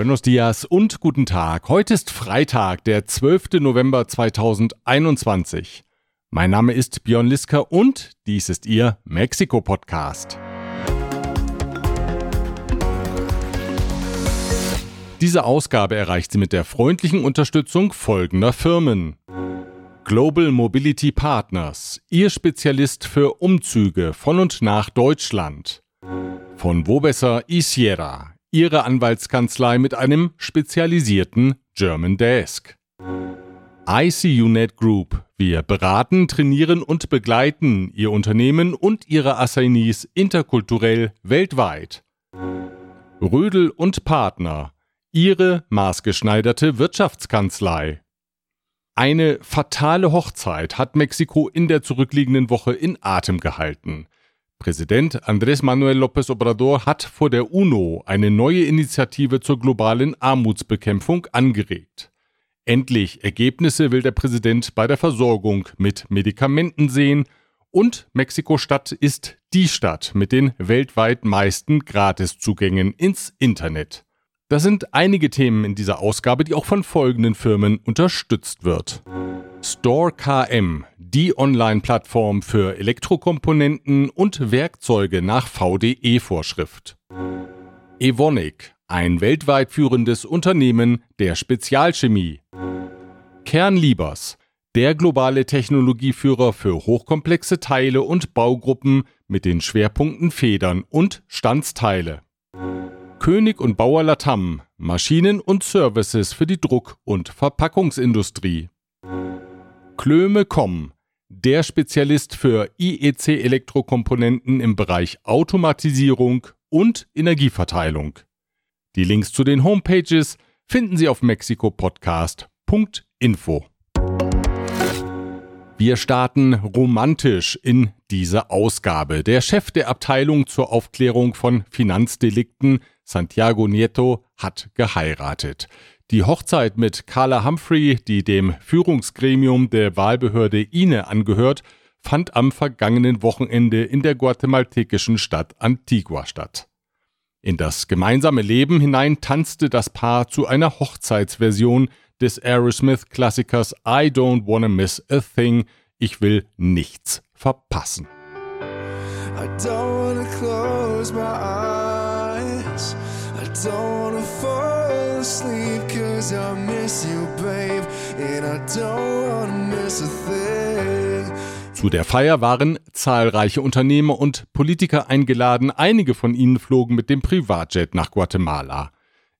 Buenos dias und guten Tag. Heute ist Freitag, der 12. November 2021. Mein Name ist Björn Liska und dies ist Ihr Mexiko-Podcast. Diese Ausgabe erreicht sie mit der freundlichen Unterstützung folgender Firmen. Global Mobility Partners, Ihr Spezialist für Umzüge von und nach Deutschland. Von Wobesser Isiera, Ihre Anwaltskanzlei mit einem spezialisierten German Desk. ICUNet Group. Wir beraten, trainieren und begleiten Ihr Unternehmen und Ihre Assignees interkulturell weltweit. Rödel und Partner. Ihre maßgeschneiderte Wirtschaftskanzlei. Eine fatale Hochzeit hat Mexiko in der zurückliegenden Woche in Atem gehalten. Präsident Andrés Manuel López Obrador hat vor der UNO eine neue Initiative zur globalen Armutsbekämpfung angeregt. Endlich Ergebnisse will der Präsident bei der Versorgung mit Medikamenten sehen und Mexiko-Stadt ist die Stadt mit den weltweit meisten Gratiszugängen ins Internet. Das sind einige Themen in dieser Ausgabe, die auch von folgenden Firmen unterstützt wird. Store KM, die Online-Plattform für Elektrokomponenten und Werkzeuge nach VDE-Vorschrift. Evonik, ein weltweit führendes Unternehmen der Spezialchemie. Kernliebers, der globale Technologieführer für hochkomplexe Teile und Baugruppen mit den Schwerpunkten Federn und Standsteile. König und Bauer Latam, Maschinen und Services für die Druck- und Verpackungsindustrie. Klöme.com, der Spezialist für IEC-Elektrokomponenten im Bereich Automatisierung und Energieverteilung. Die Links zu den Homepages finden Sie auf mexikopodcast.info. Wir starten romantisch in diese Ausgabe. Der Chef der Abteilung zur Aufklärung von Finanzdelikten, Santiago Nieto, hat geheiratet. Die Hochzeit mit Carla Humphrey, die dem Führungsgremium der Wahlbehörde INE angehört, fand am vergangenen Wochenende in der guatemaltekischen Stadt Antigua statt. In das gemeinsame Leben hinein tanzte das Paar zu einer Hochzeitsversion des Aerosmith-Klassikers I Don't Wanna Miss a Thing. Ich will nichts verpassen. I don't wanna close my eyes. Don't wanna fall asleep cause I miss you, babe. And I don't wanna miss a thing. Zu der Feier waren zahlreiche Unternehmer und Politiker eingeladen. Einige von ihnen flogen mit dem Privatjet nach Guatemala.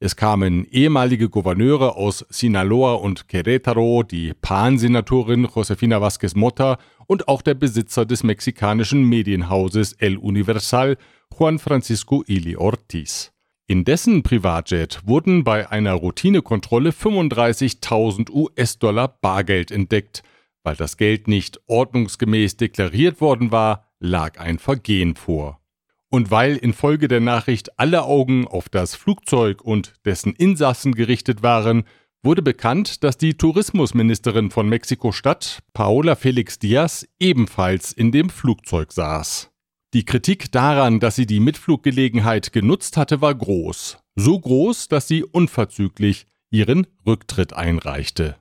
Es kamen ehemalige Gouverneure aus Sinaloa und Querétaro, die Pan-Senatorin Josefina Vázquez Mota und auch der Besitzer des mexikanischen Medienhauses El Universal, Juan Francisco Ili Ortiz. In dessen Privatjet wurden bei einer Routinekontrolle 35.000 US-Dollar Bargeld entdeckt. Weil das Geld nicht ordnungsgemäß deklariert worden war, lag ein Vergehen vor. Und weil infolge der Nachricht alle Augen auf das Flugzeug und dessen Insassen gerichtet waren, wurde bekannt, dass die Tourismusministerin von Mexiko-Stadt, Paola Felix Diaz, ebenfalls in dem Flugzeug saß. Die Kritik daran, dass sie die Mitfluggelegenheit genutzt hatte, war groß. So groß, dass sie unverzüglich ihren Rücktritt einreichte.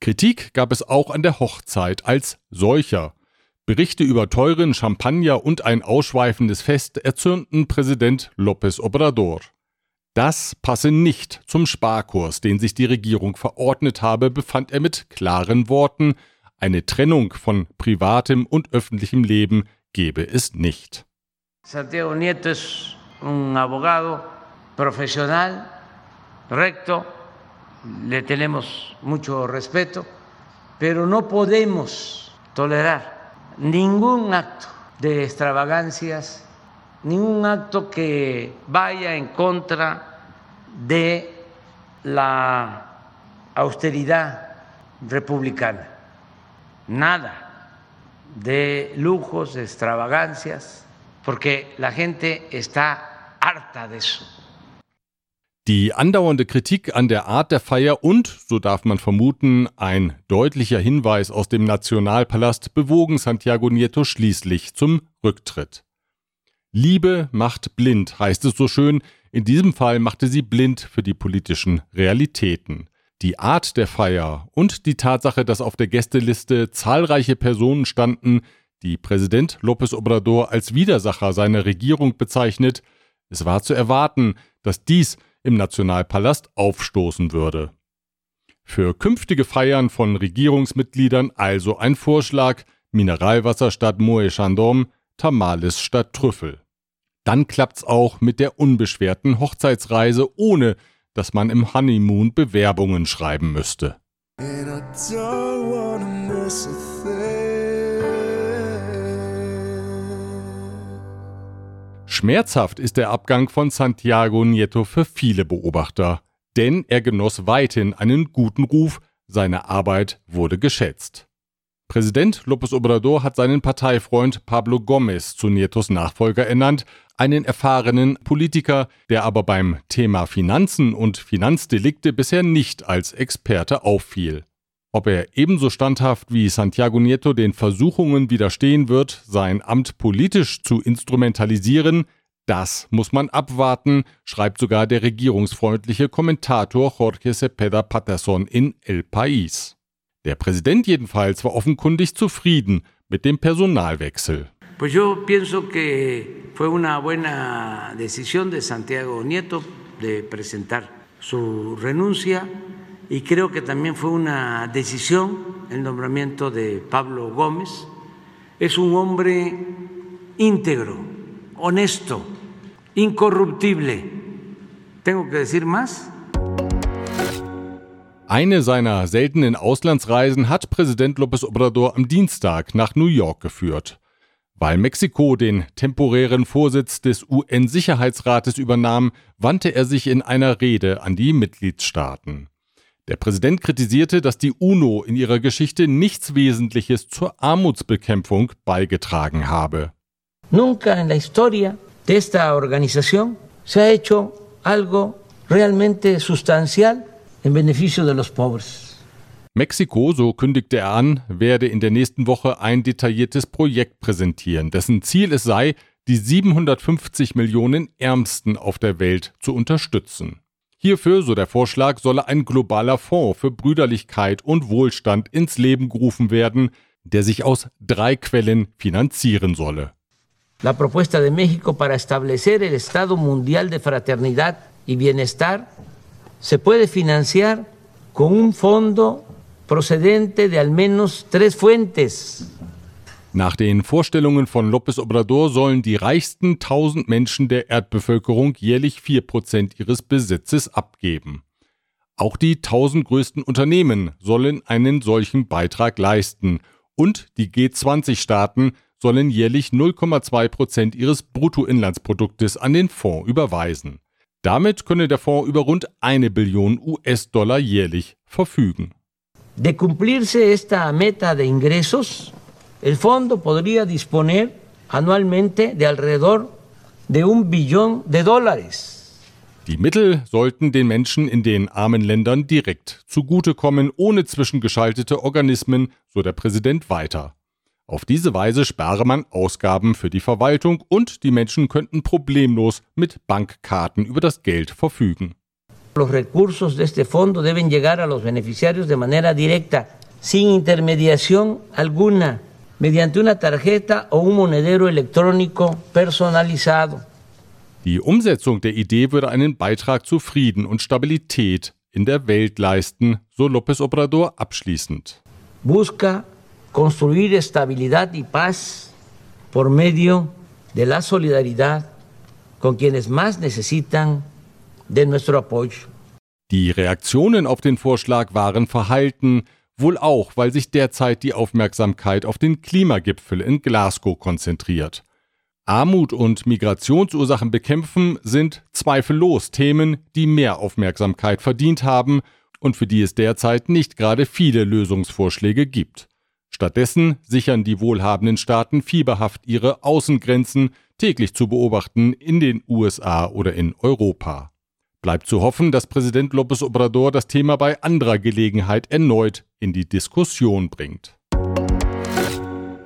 Kritik gab es auch an der Hochzeit als solcher. Berichte über teuren Champagner und ein ausschweifendes Fest erzürnten Präsident López Obrador. Das passe nicht zum Sparkurs, den sich die Regierung verordnet habe, befand er mit klaren Worten, eine Trennung von privatem und öffentlichem Leben Santiago Nieto es un abogado profesional, recto, le tenemos mucho respeto, pero no podemos tolerar ningún acto de extravagancias, ningún acto que vaya en contra de la austeridad republicana. Nada de lujos, de extravagancias, porque la gente está harta de eso. Die andauernde Kritik an der Art der Feier und, so darf man vermuten, ein deutlicher Hinweis aus dem Nationalpalast bewogen Santiago Nieto schließlich zum Rücktritt. Liebe macht blind, heißt es so schön. In diesem Fall machte sie blind für die politischen Realitäten. Die Art der Feier und die Tatsache, dass auf der Gästeliste zahlreiche Personen standen, die Präsident López Obrador als Widersacher seiner Regierung bezeichnet, es war zu erwarten, dass dies im Nationalpalast aufstoßen würde. Für künftige Feiern von Regierungsmitgliedern also ein Vorschlag Mineralwasser statt Moe Chandon, Tamales statt Trüffel. Dann klappt's auch mit der unbeschwerten Hochzeitsreise, ohne dass man im Honeymoon Bewerbungen schreiben müsste. Schmerzhaft ist der Abgang von Santiago Nieto für viele Beobachter, denn er genoss weithin einen guten Ruf, seine Arbeit wurde geschätzt. Präsident López Obrador hat seinen Parteifreund Pablo Gómez zu Nietos Nachfolger ernannt, einen erfahrenen Politiker, der aber beim Thema Finanzen und Finanzdelikte bisher nicht als Experte auffiel. Ob er ebenso standhaft wie Santiago Nieto den Versuchungen widerstehen wird, sein Amt politisch zu instrumentalisieren, das muss man abwarten, schreibt sogar der regierungsfreundliche Kommentator Jorge Cepeda Patterson in El País. Der Präsident jedenfalls war offenkundig zufrieden mit dem Personalwechsel. Pues yo pienso que fue una buena decisión de Santiago Nieto de presentar su renuncia y creo que también fue una decisión el nombramiento de Pablo Gómez. Es un hombre íntegro, honesto, incorruptible. ¿Tengo que decir más? Eine seiner seltenen Auslandsreisen hat Präsident López Obrador am Dienstag nach New York geführt. Weil Mexiko den temporären Vorsitz des UN-Sicherheitsrates übernahm, wandte er sich in einer Rede an die Mitgliedstaaten. Der Präsident kritisierte, dass die UNO in ihrer Geschichte nichts Wesentliches zur Armutsbekämpfung beigetragen habe. Nunca en la historia de esta organización se ha hecho algo realmente sustancial en beneficio de los pobres. Mexiko, so kündigte er an, werde in der nächsten Woche ein detailliertes Projekt präsentieren, dessen Ziel es sei, die 750 Millionen Ärmsten auf der Welt zu unterstützen. Hierfür, so der Vorschlag, solle ein globaler Fonds für Brüderlichkeit und Wohlstand ins Leben gerufen werden, der sich aus drei Quellen finanzieren solle. La propuesta de México para establecer el Estado Mundial de Fraternidad y Bienestar se puede financiar con un fondo procedente de al menos tres fuentes. Nach den Vorstellungen von López Obrador sollen die reichsten 1000 Menschen der Erdbevölkerung jährlich 4% ihres Besitzes abgeben. Auch die 1000 größten Unternehmen sollen einen solchen Beitrag leisten und die G20-Staaten sollen jährlich 0,2% ihres Bruttoinlandsproduktes an den Fonds überweisen. Damit könne der Fonds über rund eine Billion US-Dollar jährlich verfügen. De cumplirse esta meta de ingresos, el fondo podría disponer anualmente de alrededor de un billón de dólares. Die Mittel sollten den Menschen in den armen Ländern direkt zugutekommen, ohne zwischengeschaltete Organismen, so der Präsident weiter. Auf diese Weise spare man Ausgaben für die Verwaltung und die Menschen könnten problemlos mit Bankkarten über das Geld verfügen. Los recursos de este fondo deben llegar a los beneficiarios de manera directa, sin intermediación alguna, mediante una tarjeta o un monedero electrónico personalizado. Die Umsetzung der Idee würde einen Beitrag zu Frieden und Stabilität in der Welt leisten, so López Obrador abschließend. Busca construir estabilidad y paz por medio de la solidaridad con quienes más necesitan de nuestro apoyo. Die Reaktionen auf den Vorschlag waren verhalten, wohl auch, weil sich derzeit die Aufmerksamkeit auf den Klimagipfel in Glasgow konzentriert. Armut und Migrationsursachen bekämpfen sind zweifellos Themen, die mehr Aufmerksamkeit verdient haben und für die es derzeit nicht gerade viele Lösungsvorschläge gibt. Stattdessen sichern die wohlhabenden Staaten fieberhaft ihre Außengrenzen, täglich zu beobachten in den USA oder in Europa. Bleibt zu hoffen, dass Präsident López Obrador das Thema bei anderer Gelegenheit erneut in die Diskussion bringt.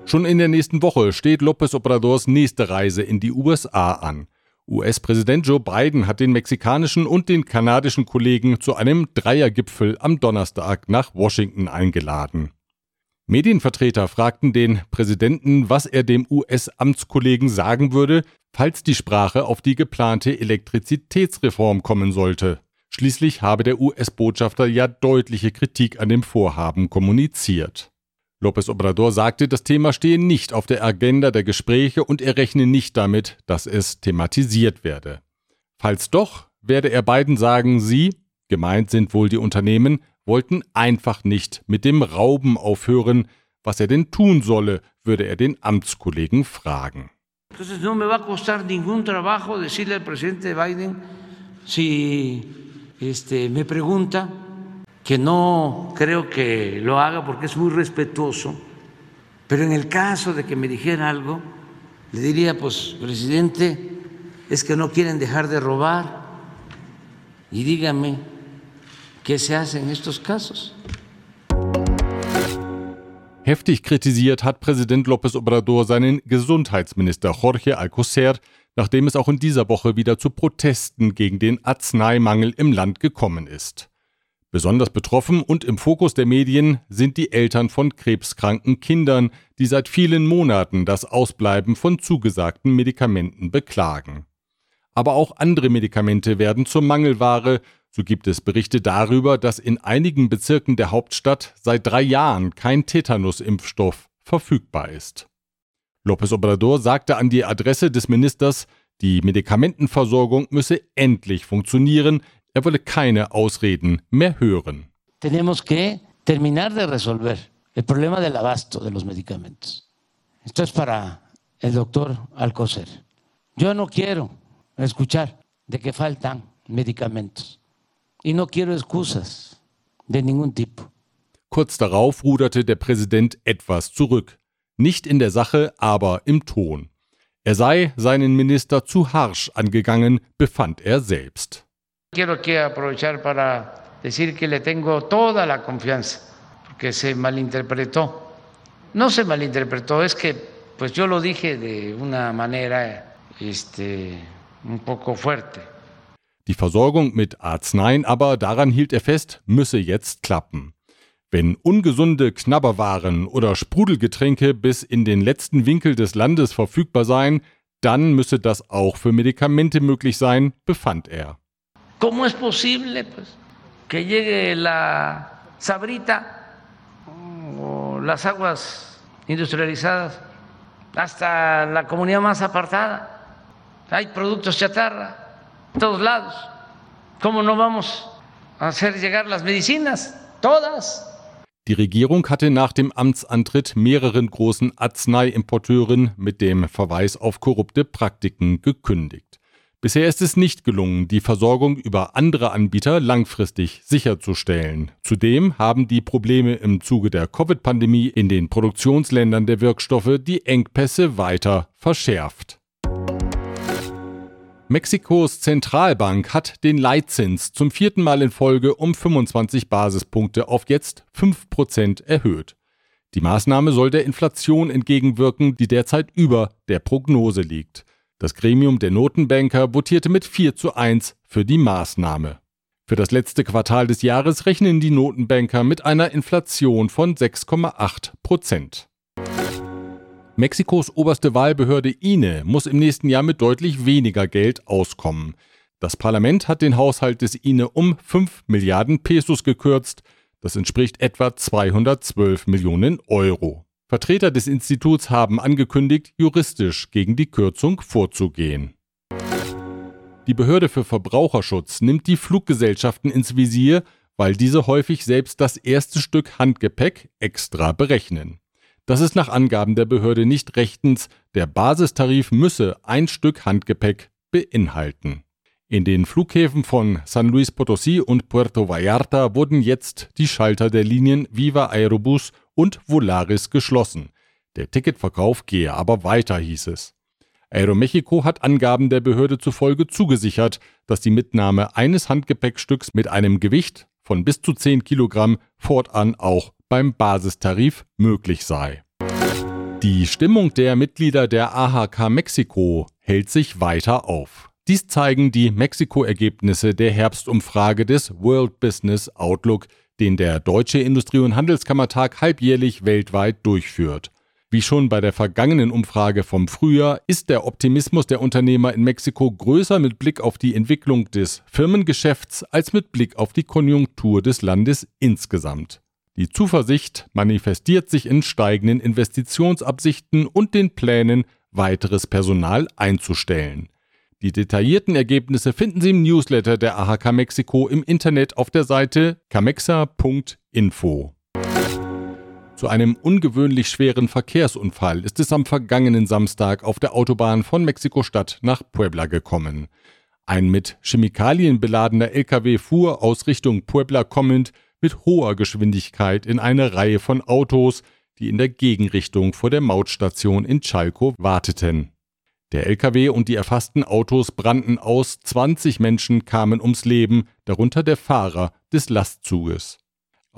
Schon in der nächsten Woche steht López Obradors nächste Reise in die USA an. US-Präsident Joe Biden hat den mexikanischen und den kanadischen Kollegen zu einem Dreiergipfel am Donnerstag nach Washington eingeladen. Medienvertreter fragten den Präsidenten, was er dem US-Amtskollegen sagen würde, falls die Sprache auf die geplante Elektrizitätsreform kommen sollte. Schließlich habe der US-Botschafter ja deutliche Kritik an dem Vorhaben kommuniziert. López Obrador sagte, das Thema stehe nicht auf der Agenda der Gespräche und er rechne nicht damit, dass es thematisiert werde. Falls doch, werde er beiden sagen, sie, gemeint sind wohl die Unternehmen, wollten einfach nicht mit dem Rauben aufhören. Was er denn tun solle, würde er den Amtskollegen fragen. Que no creo que lo haga porque es muy respetuoso, pero en el caso de que me dijera algo, le diría, pues, presidente, es que no quieren dejar de robar y dígame qué se hace en estos casos. Heftig kritisiert hat Präsident López Obrador seinen Gesundheitsminister Jorge Alcocer, nachdem es auch in dieser Woche wieder zu Protesten gegen den Arzneimangel im Land gekommen ist. Besonders betroffen und im Fokus der Medien sind die Eltern von krebskranken Kindern, die seit vielen Monaten das Ausbleiben von zugesagten Medikamenten beklagen. Aber auch andere Medikamente werden zur Mangelware, so gibt es Berichte darüber, dass in einigen Bezirken der Hauptstadt seit drei Jahren kein Tetanus-Impfstoff verfügbar ist. López Obrador sagte an die Adresse des Ministers, die Medikamentenversorgung müsse endlich funktionieren, er wolle keine Ausreden mehr hören. Tenemos que terminar de resolver el problema del abasto de los medicamentos. Esto es para el doctor Alcocer. Yo no quiero escuchar de que faltan medicamentos y no quiero excusas de ningún tipo. Kurz darauf ruderte der Präsident etwas zurück. Nicht in der Sache, aber im Ton. Er sei seinen Minister zu harsch angegangen, befand er selbst. Quiero aquí aprovechar para decir que le tengo toda la confianza, porque se malinterpretó. No se malinterpretó, es que pues yo lo dije de una manera este, un poco fuerte. Die Versorgung mit Arzneien aber, daran hielt er fest, müsse jetzt klappen. Wenn ungesunde Knabberwaren oder Sprudelgetränke bis in den letzten Winkel des Landes verfügbar seien, dann müsse das auch für Medikamente möglich sein, befand er. ¿Cómo es posible pues, que llegue la sabrita o las aguas industrializadas hasta la comunidad más apartada? Hay productos chatarra todos lados. ¿Cómo no vamos a hacer llegar las medicinas? Todas. Die Regierung hatte nach dem Amtsantritt mehreren großen Arzneiimporteuren mit dem Verweis auf korrupte Praktiken gekündigt. Bisher ist es nicht gelungen, die Versorgung über andere Anbieter langfristig sicherzustellen. Zudem haben die Probleme im Zuge der Covid-Pandemie in den Produktionsländern der Wirkstoffe die Engpässe weiter verschärft. Mexikos Zentralbank hat den Leitzins zum vierten Mal in Folge um 25 Basispunkte auf jetzt 5% erhöht. Die Maßnahme soll der Inflation entgegenwirken, die derzeit über der Prognose liegt. Das Gremium der Notenbanker votierte mit 4 zu 1 für die Maßnahme. Für das letzte Quartal des Jahres rechnen die Notenbanker mit einer Inflation von 6,8 Prozent. Mexikos oberste Wahlbehörde INE muss im nächsten Jahr mit deutlich weniger Geld auskommen. Das Parlament hat den Haushalt des INE um 5 Milliarden Pesos gekürzt. Das entspricht etwa 212 Millionen Euro. Vertreter des Instituts haben angekündigt, juristisch gegen die Kürzung vorzugehen. Die Behörde für Verbraucherschutz nimmt die Fluggesellschaften ins Visier, weil diese häufig selbst das erste Stück Handgepäck extra berechnen. Das ist nach Angaben der Behörde nicht rechtens, der Basistarif müsse ein Stück Handgepäck beinhalten. In den Flughäfen von San Luis Potosí und Puerto Vallarta wurden jetzt die Schalter der Linien Viva Aerobus und Volaris geschlossen. Der Ticketverkauf gehe aber weiter, hieß es. Aeromexico hat Angaben der Behörde zufolge zugesichert, dass die Mitnahme eines Handgepäckstücks mit einem Gewicht von bis zu 10 Kilogramm fortan auch beim Basistarif möglich sei. Die Stimmung der Mitglieder der AHK Mexiko hält sich weiter auf. Dies zeigen die Mexiko-Ergebnisse der Herbstumfrage des World Business Outlook, den der Deutsche Industrie- und Handelskammertag halbjährlich weltweit durchführt. Wie schon bei der vergangenen Umfrage vom Frühjahr ist der Optimismus der Unternehmer in Mexiko größer mit Blick auf die Entwicklung des Firmengeschäfts als mit Blick auf die Konjunktur des Landes insgesamt. Die Zuversicht manifestiert sich in steigenden Investitionsabsichten und den Plänen, weiteres Personal einzustellen. Die detaillierten Ergebnisse finden Sie im Newsletter der AHK Mexiko im Internet auf der Seite camexa.info. Zu einem ungewöhnlich schweren Verkehrsunfall ist es am vergangenen Samstag auf der Autobahn von Mexiko-Stadt nach Puebla gekommen. Ein mit Chemikalien beladener LKW fuhr aus Richtung Puebla kommend mit hoher Geschwindigkeit in eine Reihe von Autos, die in der Gegenrichtung vor der Mautstation in Chalco warteten. Der LKW und die erfassten Autos brannten aus, 20 Menschen kamen ums Leben, darunter der Fahrer des Lastzuges.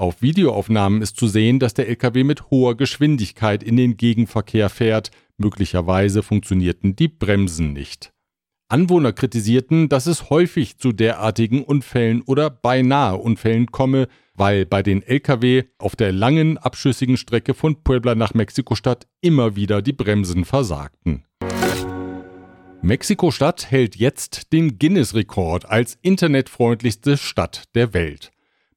Auf Videoaufnahmen ist zu sehen, dass der LKW mit hoher Geschwindigkeit in den Gegenverkehr fährt, möglicherweise funktionierten die Bremsen nicht. Anwohner kritisierten, dass es häufig zu derartigen Unfällen oder beinahe Unfällen komme, weil bei den Lkw auf der langen abschüssigen Strecke von Puebla nach Mexiko-Stadt immer wieder die Bremsen versagten. Mexiko-Stadt hält jetzt den Guinness-Rekord als internetfreundlichste Stadt der Welt.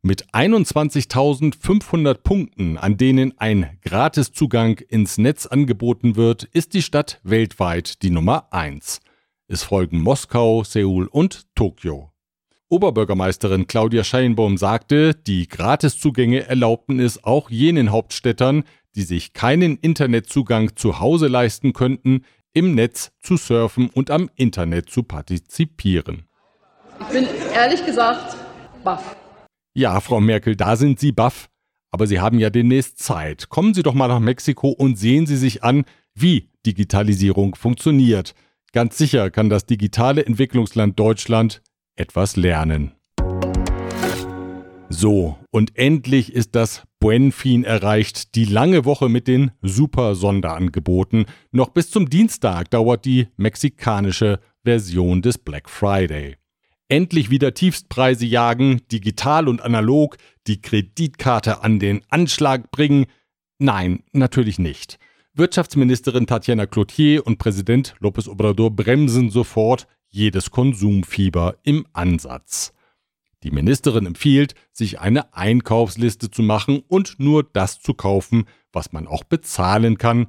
Mit 21.500 Punkten, an denen ein Gratiszugang ins Netz angeboten wird, ist die Stadt weltweit die Nummer 1. Es folgen Moskau, Seoul und Tokio. Oberbürgermeisterin Claudia Scheinbaum sagte, die Gratiszugänge erlaubten es auch jenen Hauptstädtern, die sich keinen Internetzugang zu Hause leisten könnten, im Netz zu surfen und am Internet zu partizipieren. Ich bin ehrlich gesagt baff. Ja, Frau Merkel, da sind Sie baff. Aber Sie haben ja demnächst Zeit. Kommen Sie doch mal nach Mexiko und sehen Sie sich an, wie Digitalisierung funktioniert. Ganz sicher kann das digitale Entwicklungsland Deutschland etwas lernen. So, und endlich ist das Buenfin erreicht, die lange Woche mit den super Sonderangeboten. Noch bis zum Dienstag dauert die mexikanische Version des Black Friday endlich wieder Tiefstpreise jagen, digital und analog, die Kreditkarte an den Anschlag bringen? Nein, natürlich nicht. Wirtschaftsministerin Tatjana Cloutier und Präsident López Obrador bremsen sofort jedes Konsumfieber im Ansatz. Die Ministerin empfiehlt, sich eine Einkaufsliste zu machen und nur das zu kaufen, was man auch bezahlen kann.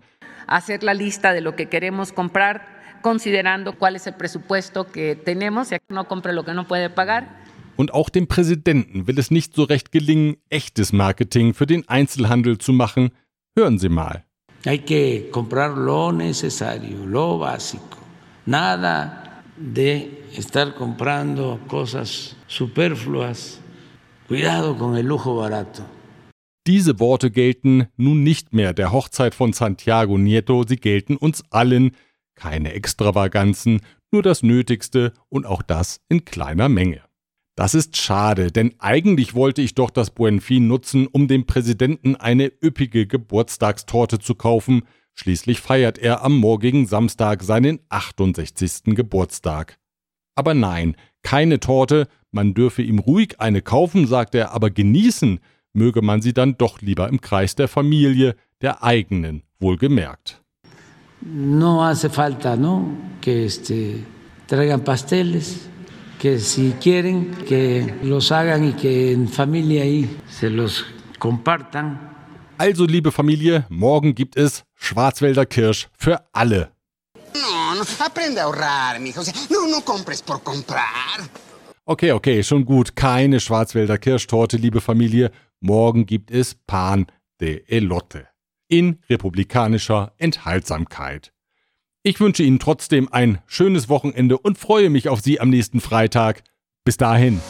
Hacer la lista de lo que queremos comprar considerando cuál es el presupuesto que tenemos, ya no compre lo que no puede pagar. Und auch dem Präsidenten will es nicht so recht gelingen, echtes Marketing für den Einzelhandel zu machen. Hören Sie mal. Hay que comprar lo necesario, lo básico. Nada de estar comprando cosas superfluas. Cuidado con el lujo barato. Diese Worte gelten nun nicht mehr der Hochzeit von Santiago Nieto, sie gelten uns allen, keine Extravaganzen, nur das Nötigste und auch das in kleiner Menge. Das ist schade, denn eigentlich wollte ich doch das Buenfin nutzen, um dem Präsidenten eine üppige Geburtstagstorte zu kaufen. Schließlich feiert er am morgigen Samstag seinen 68. Geburtstag. Aber nein, keine Torte, man dürfe ihm ruhig eine kaufen, sagt er, aber genießen möge man sie dann doch lieber im Kreis der Familie, der eigenen, wohlgemerkt. No hace falta ¿no? que este, traigan pasteles, que si quieren que los hagan y que en familia ahí se los compartan. Also, liebe Familie, morgen gibt es Schwarzwälder Kirsch für alle. No, no, aprende a ahorrar, mijo. No, no compres por comprar. Okay, okay, schon gut. Keine Schwarzwälder Kirschtorte, liebe Familie. Morgen gibt es Pan de Elote in republikanischer Enthaltsamkeit. Ich wünsche Ihnen trotzdem ein schönes Wochenende und freue mich auf Sie am nächsten Freitag. Bis dahin.